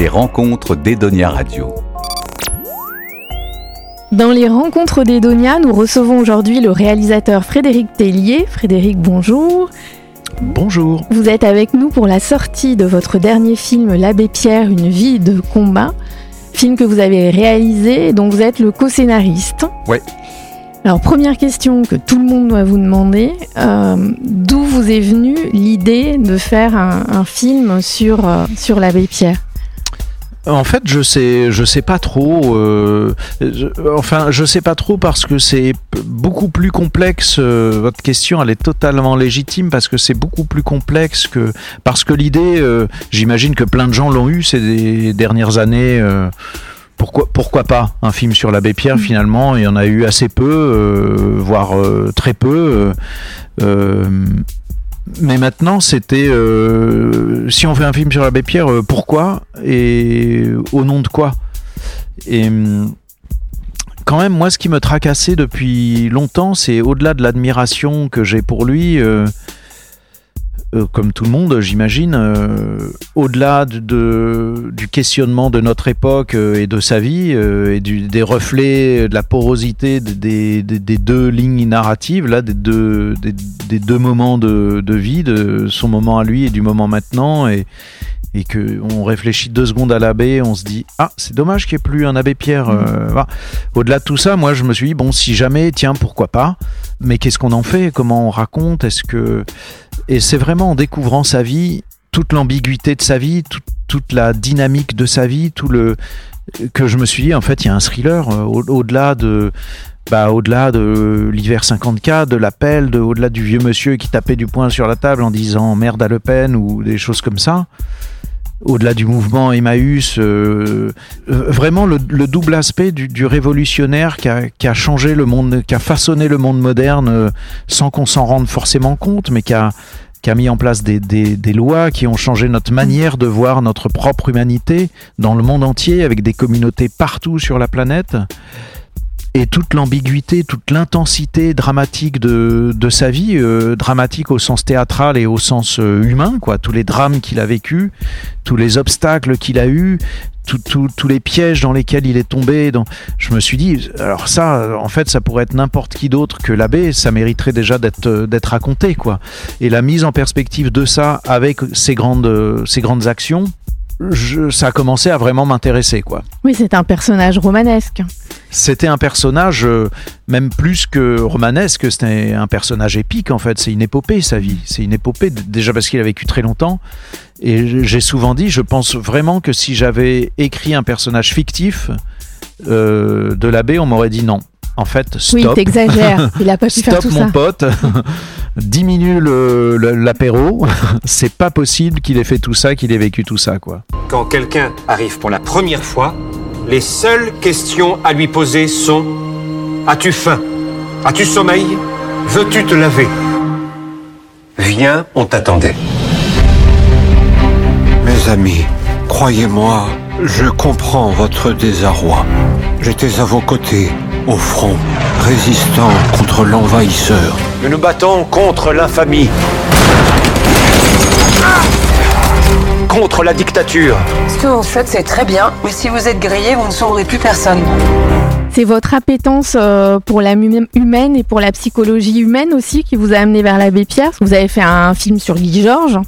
Les rencontres d'Edonia Radio. Dans les rencontres d'Edonia, nous recevons aujourd'hui le réalisateur Frédéric Tellier. Frédéric, bonjour. Bonjour. Vous êtes avec nous pour la sortie de votre dernier film L'Abbé Pierre, une vie de combat. Film que vous avez réalisé et dont vous êtes le co-scénariste. Ouais. Alors, première question que tout le monde doit vous demander, euh, d'où vous est venue l'idée de faire un, un film sur, euh, sur l'abbé Pierre? En fait, je sais, je sais pas trop. euh, je- enfin, je sais pas trop parce que c'est beaucoup plus complexe. euh, votre question, elle est totalement légitime parce que c'est beaucoup plus complexe que parce que l'idée, euh, j'imagine que plein de gens l'ont eu ces dernières années. euh, pourquoi, pourquoi pas un film sur l'abbé Pierre finalement Il y en a eu assez peu, euh, voire euh, très peu. euh, mais maintenant, c'était euh, si on fait un film sur l'abbé Pierre, euh, pourquoi et au nom de quoi Et hum, quand même, moi, ce qui me tracassait depuis longtemps, c'est au-delà de l'admiration que j'ai pour lui. euh, euh, comme tout le monde, j'imagine, euh, au-delà de, de- du questionnement de notre époque euh, et de sa vie, euh, et du- des reflets de la porosité de- des, des- des deux lignes narratives, là, des deux, des, des deux moments de, de vie, de son moment à lui et du moment maintenant, et, et que on réfléchit deux secondes à l'abbé, on se dit ah c'est dommage qu'il n'y ait plus un abbé Pierre. euh, voilà. Au-delà de tout ça, moi je me suis dit bon si jamais tiens pourquoi pas, mais qu'est-ce qu'on en fait, comment on raconte, est-ce que et c'est vraiment en découvrant sa vie, toute l'ambiguïté de sa vie, tout- toute la dynamique de sa vie, tout le que je me suis dit en fait il y a un thriller euh, au- au-delà de bah, au-delà de l'hiver 54, de l'appel, de, au-delà du vieux monsieur qui tapait du poing sur la table en disant merde à Le Pen ou des choses comme ça, au-delà du mouvement Emmaüs, euh, vraiment le, le double aspect du, révolutionnaire qui a, changé le monde, qui a façonné le monde moderne euh, sans qu'on s'en rende forcément compte, mais qui a, mis en place des lois qui ont changé notre manière de voir notre propre humanité dans le monde entier, avec des communautés partout sur la planète. Et toute l'ambiguïté, toute l'intensité dramatique de, de sa vie, euh, dramatique au sens théâtral et au sens euh, humain, quoi. Tous les drames qu'il a vécus, tous les obstacles qu'il a eus, tous les pièges dans lesquels il est tombé. Dans... Je me suis dit, alors ça, en fait, ça pourrait être n'importe qui d'autre que l'abbé, ça mériterait déjà d'être euh, raconté, quoi. Et la mise en perspective de ça avec ces grandes, ces grandes actions, je- ça a commencé à vraiment m'intéresser, quoi. Oui, c'est un personnage romanesque. C'était un personnage, euh, même plus que romanesque, c'était un personnage épique en fait. C'est une épopée sa vie. C'est une épopée, déjà parce qu'il a vécu très longtemps. Et j'ai souvent dit, je pense vraiment que si j'avais écrit un personnage fictif euh, de l'abbé, on m'aurait dit non. En fait, Oui, stop. t'exagères. Il a pas pu faire Stop tout mon ça. pote, diminue le- le- l'apéro. C'est pas possible qu'il ait fait tout ça, qu'il ait vécu tout ça, quoi. Quand quelqu'un arrive pour la première fois, les seules questions à lui poser sont As-tu faim? As-tu sommeil? Veux-tu te laver? Viens, on t'attendait. Mes amis, croyez-moi, je comprends votre désarroi. J'étais à vos côtés, au front, résistant contre l'envahisseur. Nous nous battons contre l'infamie. Contre la dictature. Ce que vous faites, c'est très bien, mais si vous êtes grillé, vous ne sauverez plus personne. C'est votre appétence euh, pour l'âme hum- humaine et pour la psychologie humaine aussi qui vous a amené vers l'abbé Pierre? Vous avez fait un film sur Guy Georges.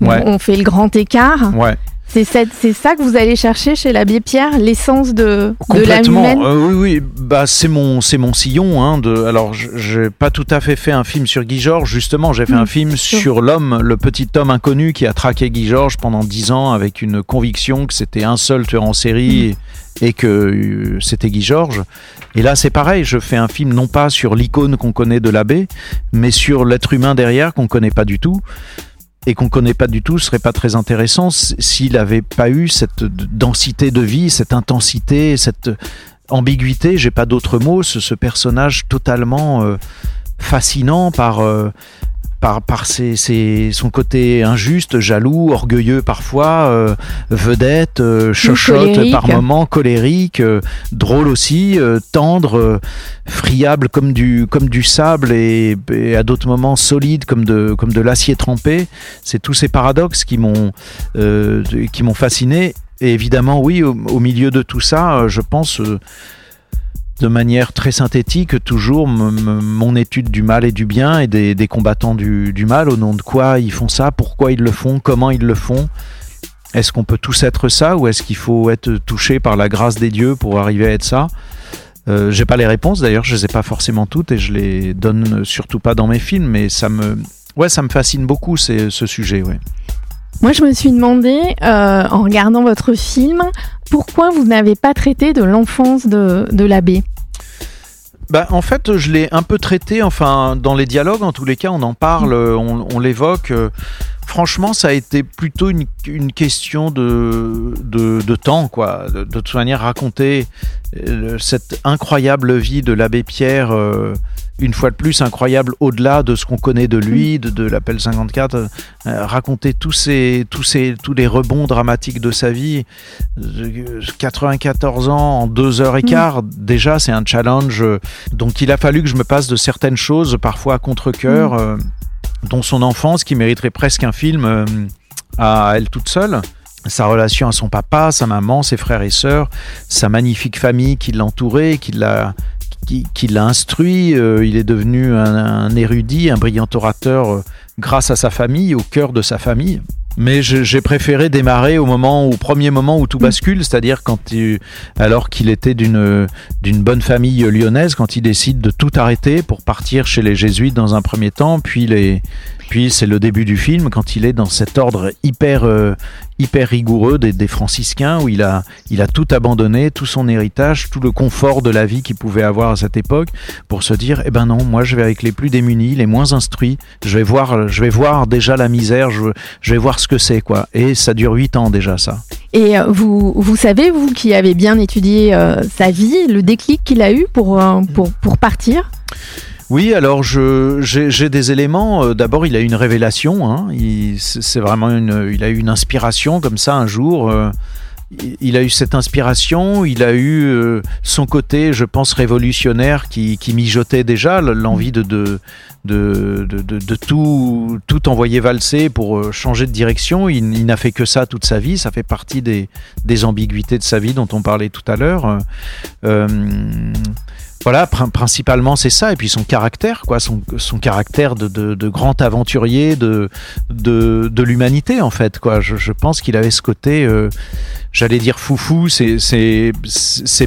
où Ouais. On fait le grand écart. Ouais. C'est ça que vous allez chercher chez l'abbé Pierre, l'essence de, de l'âme humaine. Euh, oui, oui. Bah, c'est mon, c'est mon sillon. Hein, de, alors, je- j'ai pas tout à fait fait un film sur Guy Georges. Justement, j'ai fait Mm, un film sûr. sur l'homme, le petit homme inconnu qui a traqué Guy Georges pendant dix ans avec une conviction que c'était un seul tueur en série et, et que euh, c'était Guy Georges. Et là, c'est pareil. Je fais un film non pas sur l'icône qu'on connaît de l'abbé, mais sur l'être humain derrière qu'on connaît pas du tout et qu'on connaît pas du tout, serait pas très intéressant s'il avait pas eu cette densité de vie, cette intensité, cette ambiguïté, j'ai pas d'autres mots, ce, ce personnage totalement euh, fascinant par euh, par, par ses- ses- son côté injuste, jaloux, orgueilleux parfois, euh, vedette, euh, chochotte par moments, colérique, euh, drôle aussi, euh, tendre, friable comme du, comme du sable et, et à d'autres moments solide comme de, comme de l'acier trempé. C'est tous ces paradoxes qui m'ont qui m'ont fasciné et évidemment, oui, au, au milieu de tout ça, je pense de manière très synthétique toujours mon étude du mal et du bien et des, combattants du, mal, au nom de quoi ils font ça, pourquoi ils le font, comment ils le font. Est-ce qu'on peut tous être ça ou est-ce qu'il faut être touché par la grâce des dieux pour arriver à être ça? Euh, J'ai pas les réponses d'ailleurs, je les ai pas forcément toutes et je les donne surtout pas dans mes films, mais ça me, fascine beaucoup ce sujet. Ouais. Moi, je me suis demandé, euh, en regardant votre film, pourquoi vous n'avez pas traité de l'enfance de, de l'abbé? Bah, en fait, je l'ai un peu traité, enfin, dans les dialogues, en tous les cas, on en parle, euh, on, on l'évoque. Franchement, ça a été plutôt une, une question de, de, de temps, quoi. De, de toute manière, raconter euh, cette incroyable vie de l'abbé Pierre, euh, une fois de plus, incroyable au-delà de ce qu'on connaît de lui, de, de l'appel 54, euh, raconter tous ces, tous ces, tous les rebonds dramatiques de sa vie. Euh, 94 ans en deux heures et quart, déjà, c'est un challenge. donc il a fallu que je me passe de certaines choses, parfois à contre-coeur, euh, dont son enfance, qui mériterait presque un film euh, à elle toute seule. Sa relation à son papa, sa maman, ses frères et sœurs, sa magnifique famille qui l'entourait, qui l'a qui, instruit. euh, il est devenu un, un érudit, un brillant orateur euh, grâce à sa famille, au cœur de sa famille. Mais j'ai préféré démarrer au moment, au premier moment où tout bascule, c'est-à-dire quand il- alors qu'il était d'une d'une bonne famille lyonnaise, quand il décide de tout arrêter pour partir chez les jésuites dans un premier temps, puis les puis c'est le début du film quand il est dans cet ordre hyper euh, hyper rigoureux des, des franciscains où il a il a tout abandonné, tout son héritage, tout le confort de la vie qu'il pouvait avoir à cette époque pour se dire eh ben non, moi je vais avec les plus démunis, les moins instruits, je vais voir je vais voir déjà la misère, je, je vais voir ce que c'est quoi. Et ça dure huit ans déjà ça. Et euh, vous, vous savez, vous qui avez bien étudié euh, sa vie, le déclic qu'il a eu pour, euh, pour, pour partir? Oui, alors je j'ai des éléments. D'abord, il a eu une révélation. Hein. Il- C'est c'est vraiment une. Il a eu une inspiration comme ça un jour. euh, il- a eu cette inspiration. Il a eu euh, son côté, je pense, révolutionnaire qui, mijotait déjà l'envie de tout envoyer valser pour euh, changer de direction. Il, n'a fait que ça toute sa vie. Ça fait partie des ambiguïtés de sa vie dont on parlait tout à l'heure. Euh, voilà, prin- principalement c'est ça, et puis son caractère, quoi, son, son caractère de, de, de grand aventurier de, de, de l'humanité, en fait, quoi. Je, je pense qu'il avait ce côté, euh, j'allais dire foufou, c'est,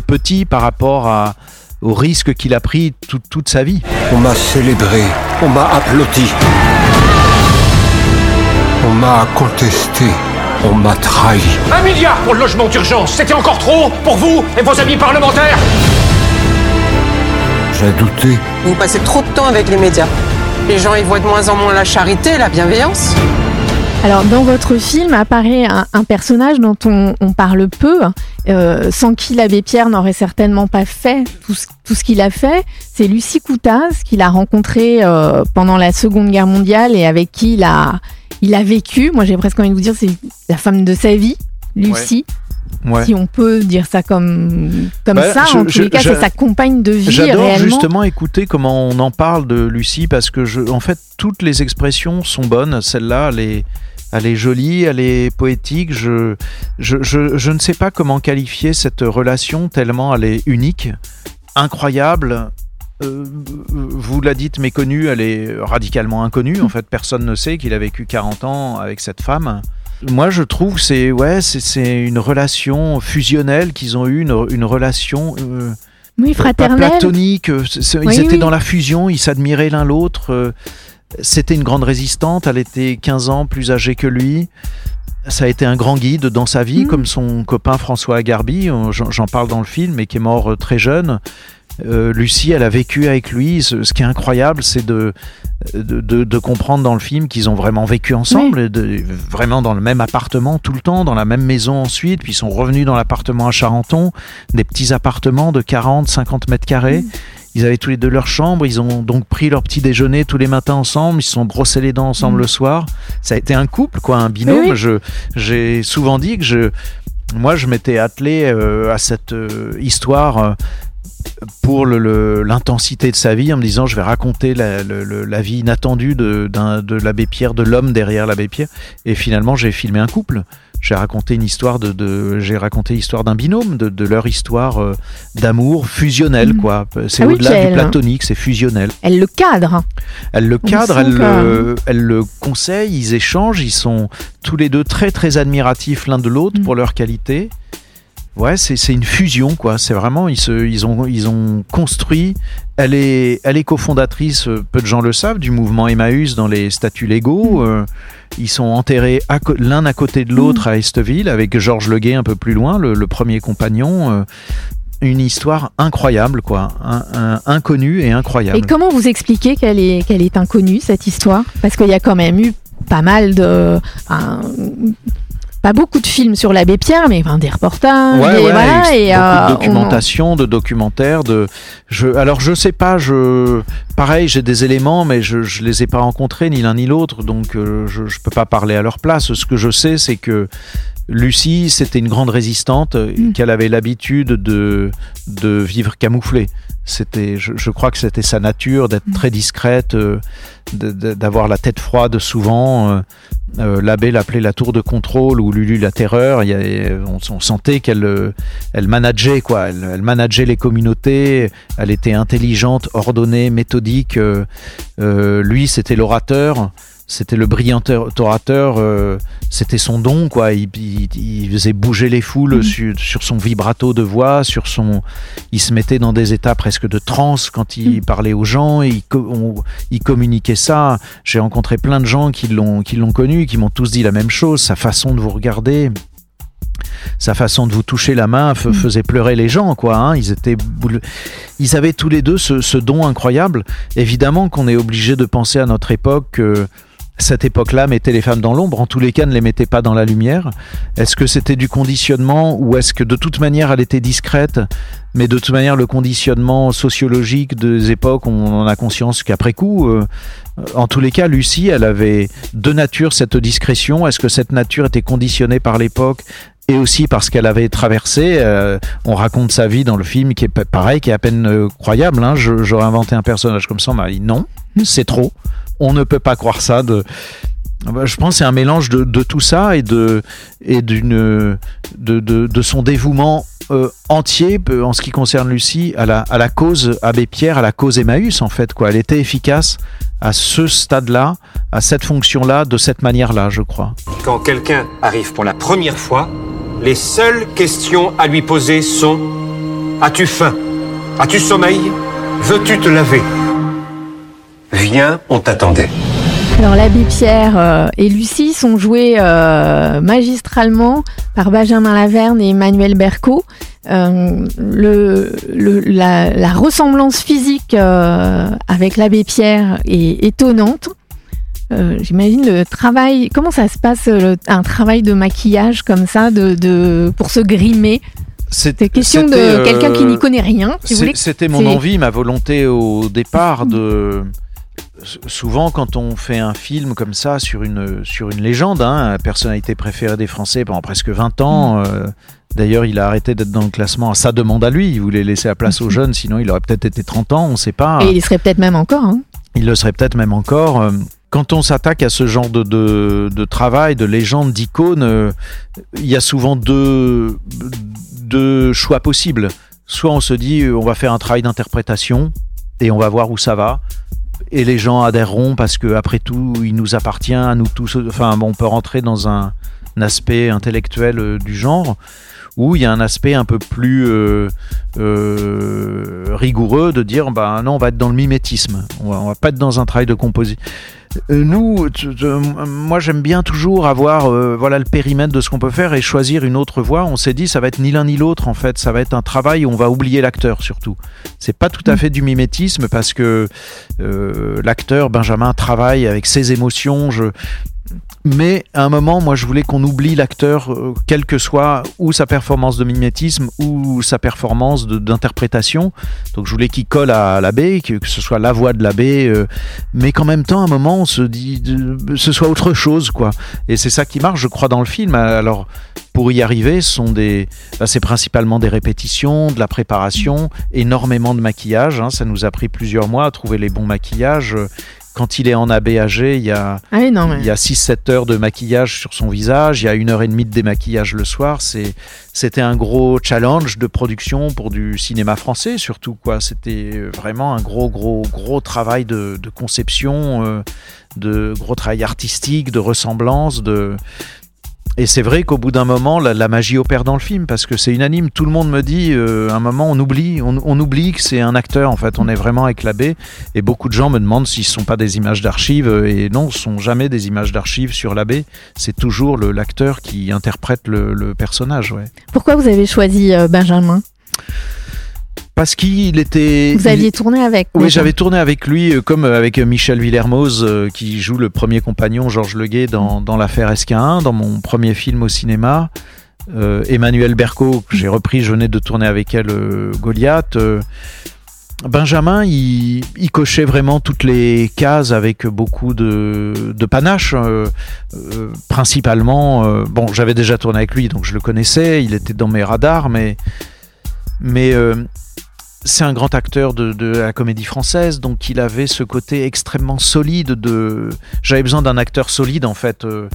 petit par rapport à, au risque qu'il a pris tout- toute sa vie. On m'a célébré, on m'a applaudi. On m'a contesté, on m'a trahi. Un milliard pour le logement d'urgence, c'était encore trop pour vous et vos amis parlementaires J'ai douté. Vous passez trop de temps avec les médias. Les gens y voient de moins en moins la charité, la bienveillance. Alors, dans votre film apparaît un, un personnage dont on, on parle peu, euh, sans qui l'abbé Pierre n'aurait certainement pas fait tout ce, tout ce qu'il a fait. C'est Lucie Coutaz, qu'il a rencontré euh, pendant la Seconde Guerre mondiale et avec qui il a, il a vécu. Moi, j'ai presque envie de vous dire, c'est la femme de sa vie, Lucie. Ouais. Si on peut dire ça comme, comme Bah, ça, je- en tous je- les cas, c'est sa compagne de vie J'adore justement écouter comment on en parle de Lucie parce que je, en fait toutes les expressions sont bonnes. Celle-là, elle est, elle est jolie, elle est poétique. Je, je, je, je ne sais pas comment qualifier cette relation tellement elle est unique, incroyable. Euh, vous la dites méconnue, elle est radicalement inconnue. En fait, personne ne sait qu'il a vécu 40 ans avec cette femme. Moi, je trouve que c'est ouais, c'est- une relation fusionnelle qu'ils ont eu, une, une relation euh, Oui, pas fraternelle. platonique. euh, Oui, ils étaient oui. dans la fusion, ils s'admiraient l'un l'autre. euh, C'était une grande résistante. Elle était 15 ans plus âgée que lui. Ça a été un grand guide dans sa vie, Mm. comme son copain François Agarbi. J'en parle dans le film, mais qui est mort très jeune. Euh, Lucie, elle a vécu avec lui. Ce, ce qui est incroyable, c'est de, de, de- de comprendre dans le film qu'ils ont vraiment vécu ensemble, de- vraiment dans le même appartement tout le temps, dans la même maison ensuite, puis ils sont revenus dans l'appartement à Charenton, des petits appartements de 40, 50 mètres carrés. Ils avaient tous les deux leur chambre, ils ont donc pris leur petit déjeuner tous les matins ensemble, ils se sont brossés les dents ensemble Mm. le soir. Ça a été un couple, quoi, un binôme. Oui. Je, j'ai souvent dit que je, moi, je m'étais attelé euh, à cette euh, histoire pour l'intensité de sa vie, en me disant, je vais raconter la, le- le- la vie inattendue de, l'abbé Pierre, de l'homme derrière l'abbé Pierre. Et finalement, j'ai filmé un couple. j'ai raconté une histoire de, de j'ai raconté l'histoire d'un binôme, de, de leur histoire euh, d'amour fusionnel, Mhm. quoi. C'est Ah au-delà du platonique, c'est fusionnel. Elle le cadre. Elle le cadre, elle le, elle le conseille, ils échangent, ils sont tous les deux très très admiratifs l'un de l'autre Mm. pour leur qualité. Ouais, c'est une fusion quoi. C'est vraiment ils se, ils ont ils ont construit. Elle est elle est cofondatrice, euh, peu de gens le savent, du mouvement Emmaüs dans les statuts légaux. Mm. Euh, ils sont enterrés l'un à côté de l'autre à Esteville avec Georges Leguet un peu plus loin, le, le premier compagnon. Euh, une histoire incroyable quoi, un, un- inconnue et incroyable. Et comment vous expliquez qu'elle est, qu'elle est inconnue, cette histoire? Parce qu'il y a quand même eu pas mal de. Pas beaucoup de films sur l'abbé Pierre, mais des reportages. Ouais, des- ouais, voilà, et et, euh, de on- documentation, de documentaires, de. Je, alors je sais pas, je pareil, j'ai des éléments, mais je, je les ai pas rencontrés ni l'un ni l'autre, donc euh, je, je peux pas parler à leur place. Ce que je sais, c'est que Lucie, c'était une grande résistante, euh, Mm. qu'elle avait l'habitude de de vivre camouflée. C'était, je, je crois que c'était sa nature d'être Mm. très discrète, euh, d'avoir la tête froide souvent. euh, euh, L'abbé l'appelait la tour de contrôle ou Lulu la terreur. Il y a- on, on sentait qu'elle elle manageait quoi. Elle, elle manageait les communautés. Elle était intelligente, ordonnée, méthodique. lui, c'était l'orateur. C'était le brillant orateur. euh, c'était son don quoi. Il, il- il faisait bouger les foules Mhm. sur, sur son vibrato de voix, sur son. Il se mettait dans des états presque de transe quand il Mhm. parlait aux gens. Et il, on- il communiquait ça. J'ai rencontré plein de gens qui l'ont connu, qui m'ont tous dit la même chose. Sa façon de vous regarder, sa façon de vous toucher la main Mm. faisait pleurer les gens, quoi. hein. Ils étaient, boule- ils avaient tous les deux ce, ce don incroyable. Évidemment qu'on est obligé de penser à notre époque. que cette époque-là mettait les femmes dans l'ombre, en tous les cas ne les mettait pas dans la lumière. Est-ce que c'était du conditionnement ou est-ce que de toute manière elle était discrète? Mais de toute manière, le conditionnement sociologique des époques, on en a conscience qu'après coup, euh, en tous les cas, Lucie, elle avait de nature cette discrétion. Est-ce que cette nature était conditionnée par l'époque et aussi parce qu'elle avait traversé euh, On raconte sa vie dans le film qui est pa- pareil, qui est à peine euh, croyable. Hein. J'aurais inventé un personnage comme ça, on m'a dit non, c'est trop. On ne peut pas croire ça. De... Bah, Je pense c'est un mélange de, tout ça et de son dévouement euh, entier euh, en ce qui concerne Lucie à la, à la cause Abbé Pierre, à la cause Emmaüs en fait quoi. Elle était efficace à ce stade-là, à cette fonction-là, de cette manière-là, je crois. Quand quelqu'un arrive pour la première fois, les seules questions à lui poser sont As-tu faim? As-tu sommeil? Veux-tu te laver? Viens, on t'attendait. Alors l'abbé Pierre euh, et Lucie sont joués euh, magistralement par Benjamin Laverne et Emmanuel Berco. Euh, le, le- la, la ressemblance physique euh, avec l'abbé Pierre est étonnante. Euh, J'imagine le travail. Comment ça se passe le- un travail de maquillage comme ça, de, de pour se grimer? C'est question de c'était, euh, quelqu'un qui n'y connaît rien. Si. C'était mon envie, ma volonté au départ de. Souvent, quand on fait un film comme ça sur une, sur une légende, hein, personnalité préférée des Français pendant presque 20 ans, euh, d'ailleurs, il a arrêté d'être dans le classement à sa demande à lui. Il voulait laisser la place aux jeunes, sinon il aurait peut-être été 30 ans, on ne sait pas. Et il serait peut-être même encore. hein. Il le serait peut-être même encore. Euh, Quand on s'attaque à ce genre de, de, de travail, de légende, d'icône, euh, il y a souvent deux, deux choix possibles. Soit on se dit on va faire un travail d'interprétation et on va voir où ça va. Et les gens adhéreront parce que après tout, il nous appartient à nous tous. Enfin, on peut rentrer dans un, un aspect intellectuel euh, du genre où il y a un aspect un peu plus euh, euh, rigoureux de dire bah non on va être dans le mimétisme. On va, on va pas être dans un travail de composition nous tu- tu- moi j'aime bien toujours avoir euh, voilà le périmètre de ce qu'on peut faire et choisir une autre voie. On s'est dit ça va être ni l'un ni l'autre en fait. Ça va être un travail où on va oublier l'acteur surtout. C'est pas tout à fait du mimétisme parce que euh, l'acteur Benjamin travaille avec ses émotions. Je mais à un moment, moi, je voulais qu'on oublie l'acteur, euh, quelle que soit ou sa performance de mimétisme ou sa performance d'interprétation. Donc, je voulais qu'il colle à l'abbé, que, ce soit la voix de l'abbé, euh, mais qu'en même temps, à un moment, on se dit, ce soit autre chose, quoi. Et c'est ça qui marche, je crois, dans le film. Alors, pour y arriver, sont des, bah, c'est principalement des répétitions, de la préparation, énormément de maquillage. hein. Ça nous a pris plusieurs mois à trouver les bons maquillages. Quand il est en ABAG, il y a, Ah oui, non, mais... il y a 6-7 heures de maquillage sur son visage, il y a une heure et demie de démaquillage le soir. C'est, c'était un gros challenge de production pour du cinéma français, surtout. quoi. C'était vraiment un gros, gros, gros travail de, de conception, euh, de gros travail artistique, de ressemblance, de. Et c'est vrai qu'au bout d'un moment, la, magie opère dans le film parce que c'est unanime. Tout le monde me dit, euh, à un moment, on oublie, on, oublie que c'est un acteur. En fait, on est vraiment avec l'abbé. Et beaucoup de gens me demandent si ce sont pas des images d'archives. Et non, ce sont jamais des images d'archives sur l'abbé. C'est toujours l'acteur qui interprète le, le personnage. Ouais. Pourquoi vous avez choisi euh, Benjamin? Parce qu'il était. Vous aviez tourné avec Oui, j'avais tourné avec lui, euh, comme euh, avec euh, Michel Villermoz, qui joue le premier compagnon, Georges Leguet, dans, dans l'affaire SK1, dans mon premier film au cinéma. Euh, Emmanuel Berco, que j'ai repris, je venais de tourner avec elle, euh, Goliath. Euh, Benjamin, il, il cochait vraiment toutes les cases avec beaucoup de, de panache. principalement, bon, j'avais déjà tourné avec lui, donc je le connaissais, il était dans mes radars, mais, mais c'est un grand acteur de, la comédie française, donc il avait ce côté extrêmement solide. De, j'avais besoin d'un acteur solide en fait, euh,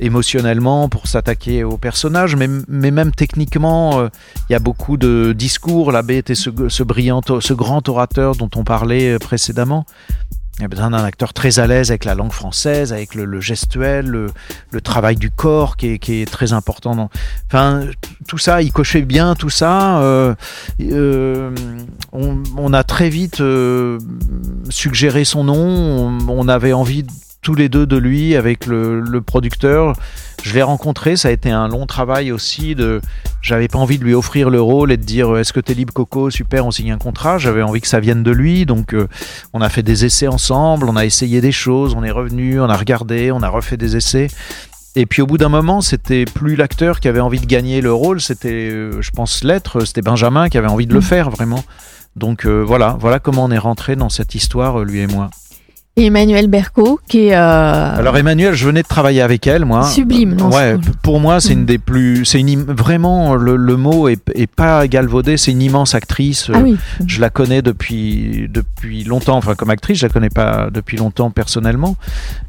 émotionnellement pour s'attaquer au personnage, mais, même techniquement, euh, il y a beaucoup de discours. L'abbé était ce, ce brillant, ce grand orateur dont on parlait euh, précédemment. Il y a besoin d'un acteur très à l'aise avec la langue française, avec le, gestuel, le, travail du corps qui est, très important. Enfin, tout ça, il cochait bien tout ça. Euh, euh, on, on a très vite euh, suggéré son nom. On, on avait envie tous les deux de lui avec le, le producteur. Je l'ai rencontré, ça a été un long travail aussi. De, j'avais pas envie de lui offrir le rôle et de dire est-ce que t'es libre Coco, super, on signe un contrat. J'avais envie que ça vienne de lui, donc euh, on a fait des essais ensemble, on a essayé des choses, on est revenu, on a regardé, on a refait des essais. Et puis au bout d'un moment, c'était plus l'acteur qui avait envie de gagner le rôle, c'était, euh, je pense, l'être, c'était Benjamin qui avait envie de le faire vraiment. Donc euh, voilà, voilà comment on est rentré dans cette histoire, euh, lui et moi. Et Emmanuel Berco, qui est... euh, Alors Emmanuel, je venais de travailler avec elle, moi. Sublime, non, Ouais, pour moi, c'est Mm. une des plus, c'est une im- vraiment le, le mot est, est pas galvaudé. C'est une immense actrice. Ah oui, Je la connais depuis depuis longtemps, enfin comme actrice, je la connais pas depuis longtemps personnellement,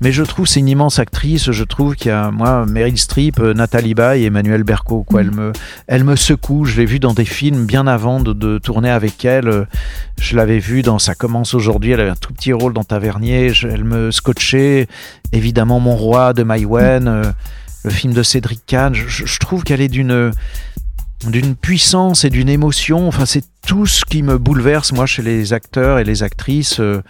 mais je trouve c'est une immense actrice. Je trouve qu'il y a moi Meryl Streep, euh, Nathalie Baye et Emmanuel Berco. Quoi, Mhm. elle me elle me secoue. Je l'ai vue dans des films bien avant de, de tourner avec elle. Je l'avais vue dans Ça commence aujourd'hui. Elle avait un tout petit rôle dans Tavernier. Elle me scotchait. Évidemment, Mon roi de Maïwen. euh, le film de Cédric Kahn, je, je- je trouve qu'elle est d'une d'une puissance et d'une émotion. Enfin, c'est tout ce qui me bouleverse moi chez les acteurs et les actrices. Euh,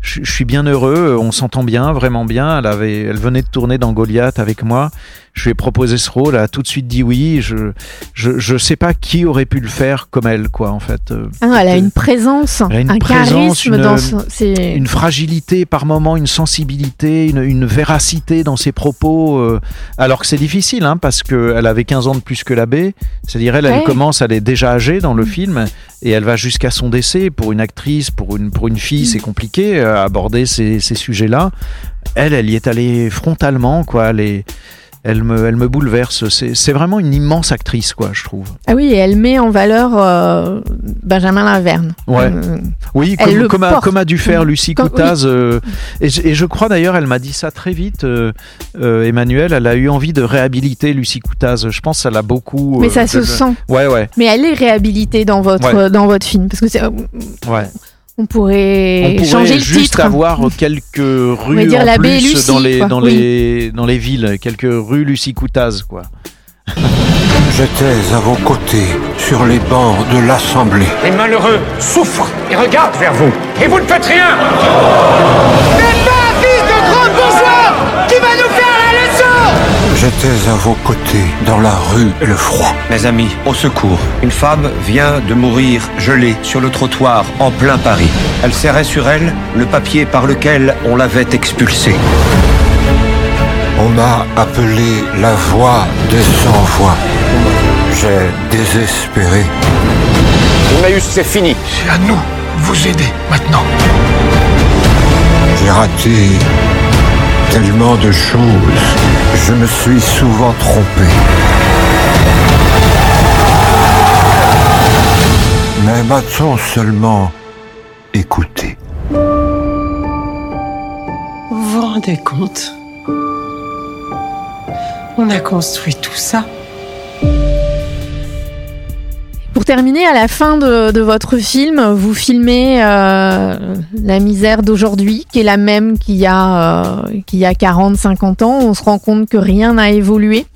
Je, je suis bien heureux. On s'entend bien, vraiment bien. Elle avait, elle venait de tourner dans Goliath avec moi. Je lui ai proposé ce rôle. Elle a tout de suite dit oui. Je, je, je sais pas qui aurait pu le faire comme elle, quoi, en fait. Euh, Ah non, elle a une présence, Elle a une un présence, charisme une- dans son... c'est- une fragilité par moment, une sensibilité, une, une véracité dans ses propos, euh, alors que c'est difficile, hein, parce qu'elle avait 15 ans de plus que l'abbé, c'est-à-dire elle, elle commence, elle est déjà âgée dans le film, et elle va jusqu'à son décès. Pour une actrice, pour une, pour une fille, c'est compliqué euh, à aborder ces, ces sujets-là. Elle, elle y est allée frontalement, quoi. Elle me, elle me bouleverse. C'est vraiment une immense actrice, quoi, je trouve. Ah oui, et elle met en valeur euh, Benjamin Laverne. Ouais. Euh, Oui, comme, a, comme a dû faire Lucie Comme- Coutaz. euh, et, je- et je crois d'ailleurs, elle m'a dit ça très vite, Emmanuel, elle a eu envie de réhabiliter Lucie Coutaz. Je pense que ça l'a beaucoup... mais ça se sent. Ouais, ouais, Mais elle est réhabilitée dans votre, Ouais. dans votre film. Parce que c'est, ouais. On pourrait, On pourrait changer le juste titre. avoir quelques rues dire en l'abbé plus Lucie, dans, les, quoi. dans, Oui. les, dans les villes, quelques rues Lucie Coutaz, quoi. J'étais à vos côtés, sur les bancs de l'Assemblée. Les malheureux souffrent et regardent vers vous. Et vous ne faites rien J'étais à vos côtés, dans la rue et le froid. Mes amis, au secours. Une femme vient de mourir gelée sur le trottoir en plein Paris. Elle serrait sur elle le papier par lequel on l'avait expulsée. On m'a appelé la voix des sans-voix. J'ai désespéré. Emmaüs, c'est fini. C'est à nous de vous aider maintenant. J'ai raté tellement de choses. Je me suis souvent trompé. Mais m'a-t-on seulement écouté? Rendez compte? On a construit tout ça. Pour terminer, à la fin de, votre film, vous filmez euh, la misère d'aujourd'hui, qui est la même qu'il y a, euh, qu'il y a 40, 50 ans. On se rend compte que rien n'a évolué.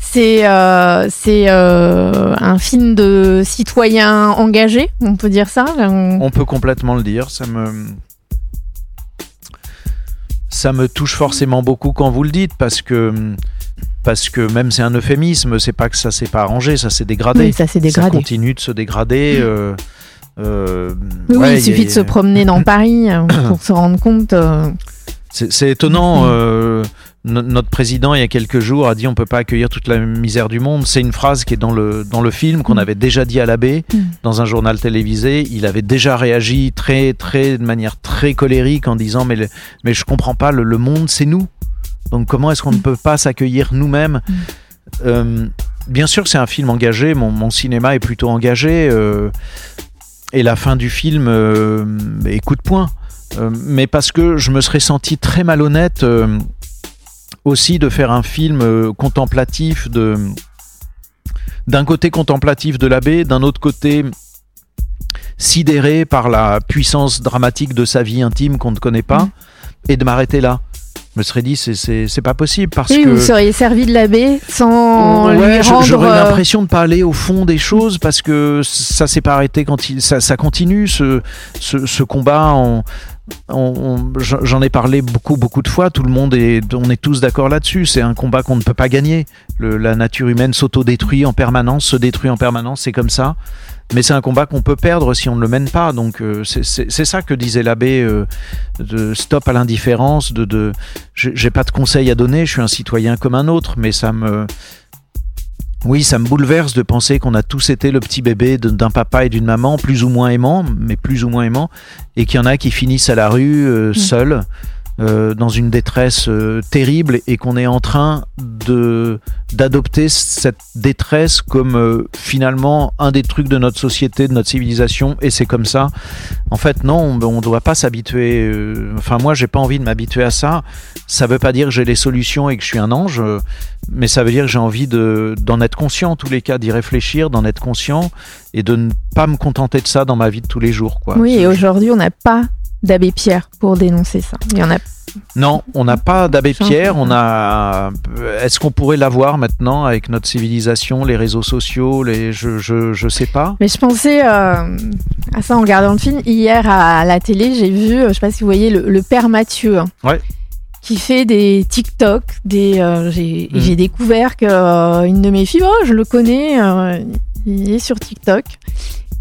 C'est euh, euh, un film de citoyen engagé, on peut dire ça On- peut complètement le dire. Ça me, ça me touche forcément beaucoup quand vous le dites parce que, parce que même c'est un euphémisme. C'est pas que ça s'est pas arrangé, ça s'est dégradé. Oui, ça s'est Ça dégradé. continue de se dégrader. euh, euh, Oui, ouais, il a- suffit de se promener dans Paris euh, pour se rendre compte. euh, C'est étonnant. Euh, no- notre président, il y a quelques jours, a dit on peut pas accueillir toute la misère du monde. C'est une phrase qui est dans le, dans le film qu'on Mhm. avait déjà dit à l'abbé Mhm. dans un journal télévisé. Il avait déjà réagi très, très, de manière très colérique en disant mais, le- mais je comprends pas, le, le monde c'est nous. Donc comment est-ce qu'on ne peut pas s'accueillir nous-mêmes Mhm. Euh, Bien sûr, c'est un film engagé. Mon, mon cinéma est plutôt engagé. euh, et la fin du film euh, est coup de poing. Mais parce que je me serais senti très malhonnête aussi de faire un film contemplatif de d'un côté contemplatif de l'abbé, d'un autre côté sidéré par la puissance dramatique de sa vie intime qu'on ne connaît pas, Mhm. et de m'arrêter là. Je me serais dit c'est pas possible parce oui, que vous seriez servi de l'abbé sans Ouais, lui je- rendre. j'aurais euh, l'impression de pas aller au fond des choses parce que ça s'est pas arrêté quand il, ça, ça continue ce, ce, ce combat. J'en j'en ai parlé beaucoup beaucoup de fois. Tout le monde est, on est tous d'accord là-dessus. C'est un combat qu'on ne peut pas gagner. Le- la nature humaine s'auto-détruit en permanence, se détruit en permanence. C'est comme ça. Mais c'est un combat qu'on peut perdre si on ne le mène pas. Donc euh, c'est- ça que disait l'abbé euh, de stop à l'indifférence. De, de j'ai pas de conseils à donner. Je suis un citoyen comme un autre, mais ça me oui, ça me bouleverse de penser qu'on a tous été le petit bébé d'un papa et d'une maman, plus ou moins aimant, mais plus ou moins aimant, et qu'il y en a qui finissent à la rue euh, seuls, euh, dans une détresse euh, terrible, et qu'on est en train de d'adopter cette détresse comme euh, finalement un des trucs de notre société, de notre civilisation, et c'est comme ça. En fait, non, on ne doit pas s'habituer. enfin, moi, j'ai pas envie de m'habituer à ça. Ça veut pas dire que j'ai les solutions et que je suis un ange. mais ça veut dire que j'ai envie de- d'en être conscient en tous les cas, d'y réfléchir, d'en être conscient et de ne pas me contenter de ça dans ma vie de tous les jours. Quoi. Oui, et aujourd'hui, on n'a pas d'abbé Pierre pour dénoncer ça. Il y en a. non, on n'a pas d'abbé Pierre. On a. Est-ce qu'on pourrait l'avoir maintenant avec notre civilisation, les réseaux sociaux, les je je, je sais pas. Mais je pensais euh, à ça en regardant le film. Hier à la télé, j'ai vu, euh, je sais pas si vous voyez, le, le père Mathieu. hein, Ouais. Qui fait des TikTok. Des, euh, j'ai Mm. j'ai découvert que euh, une de mes filles, oh, je le connais, euh, il est sur TikTok.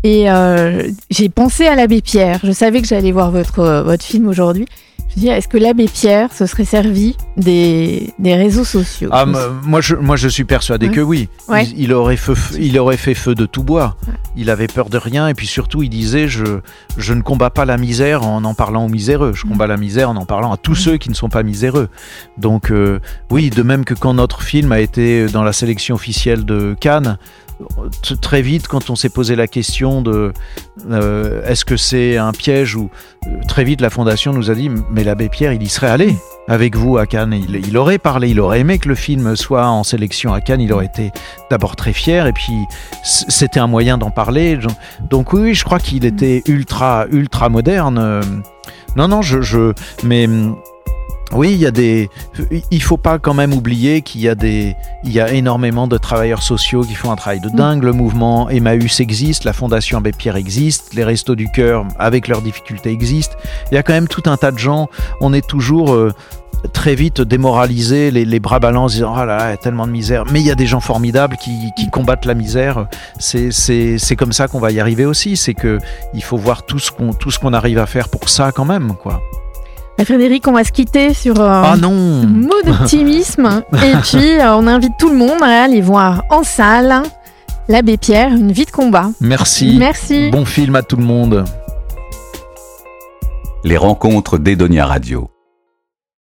Et euh, j'ai pensé à l'abbé Pierre. Je savais que j'allais voir votre, euh, votre film aujourd'hui. Je me dis, est-ce que l'abbé Pierre se serait servi des, des réseaux sociaux? Ah, moi, je, moi, je suis persuadé Ouais. que oui. Ouais. Il, il aurait feu, il aurait fait feu de tout bois. Ouais. Il avait peur de rien et puis surtout, il disait je, je ne combats pas la misère en en parlant aux miséreux. Je Mm. combats la misère en en parlant à tous ceux qui ne sont pas miséreux. Donc, euh, oui, de même que quand notre film a été dans la sélection officielle de Cannes, très vite, quand on s'est posé la question de euh, est-ce que c'est un piège ou euh, très vite la fondation nous a dit mais l'abbé Pierre il y serait allé avec vous à Cannes. Il, il aurait parlé il aurait aimé que le film soit en sélection à Cannes. Il aurait été d'abord très fier et puis c'était un moyen d'en parler. Donc oui, oui je crois qu'il était ultra ultra moderne. Euh, non non je, je mais hum, oui, il y a des. Il faut pas quand même oublier qu'il y a des. Il y a énormément de travailleurs sociaux qui font un travail de dingue. Le mouvement Emmaüs existe, la Fondation Abbé Pierre existe, les Restos du Cœur, avec leurs difficultés, existent. Il y a quand même tout un tas de gens. On est toujours euh, très vite démoralisé, les, les bras ballants, disant oh là là, il y a tellement de misère. Mais il y a des gens formidables qui, qui combattent la misère. C'est c'est c'est comme ça qu'on va y arriver aussi. C'est que il faut voir tout ce qu'on tout ce qu'on arrive à faire pour ça quand même, quoi. Bah, Frédéric, on va se quitter sur euh, Ah un non. mot d'optimisme. Et puis, euh, on invite tout le monde à aller voir en salle l'abbé Pierre, une vie de combat. Merci. Merci. Bon film à tout le monde. Les rencontres d'Edonia Radio.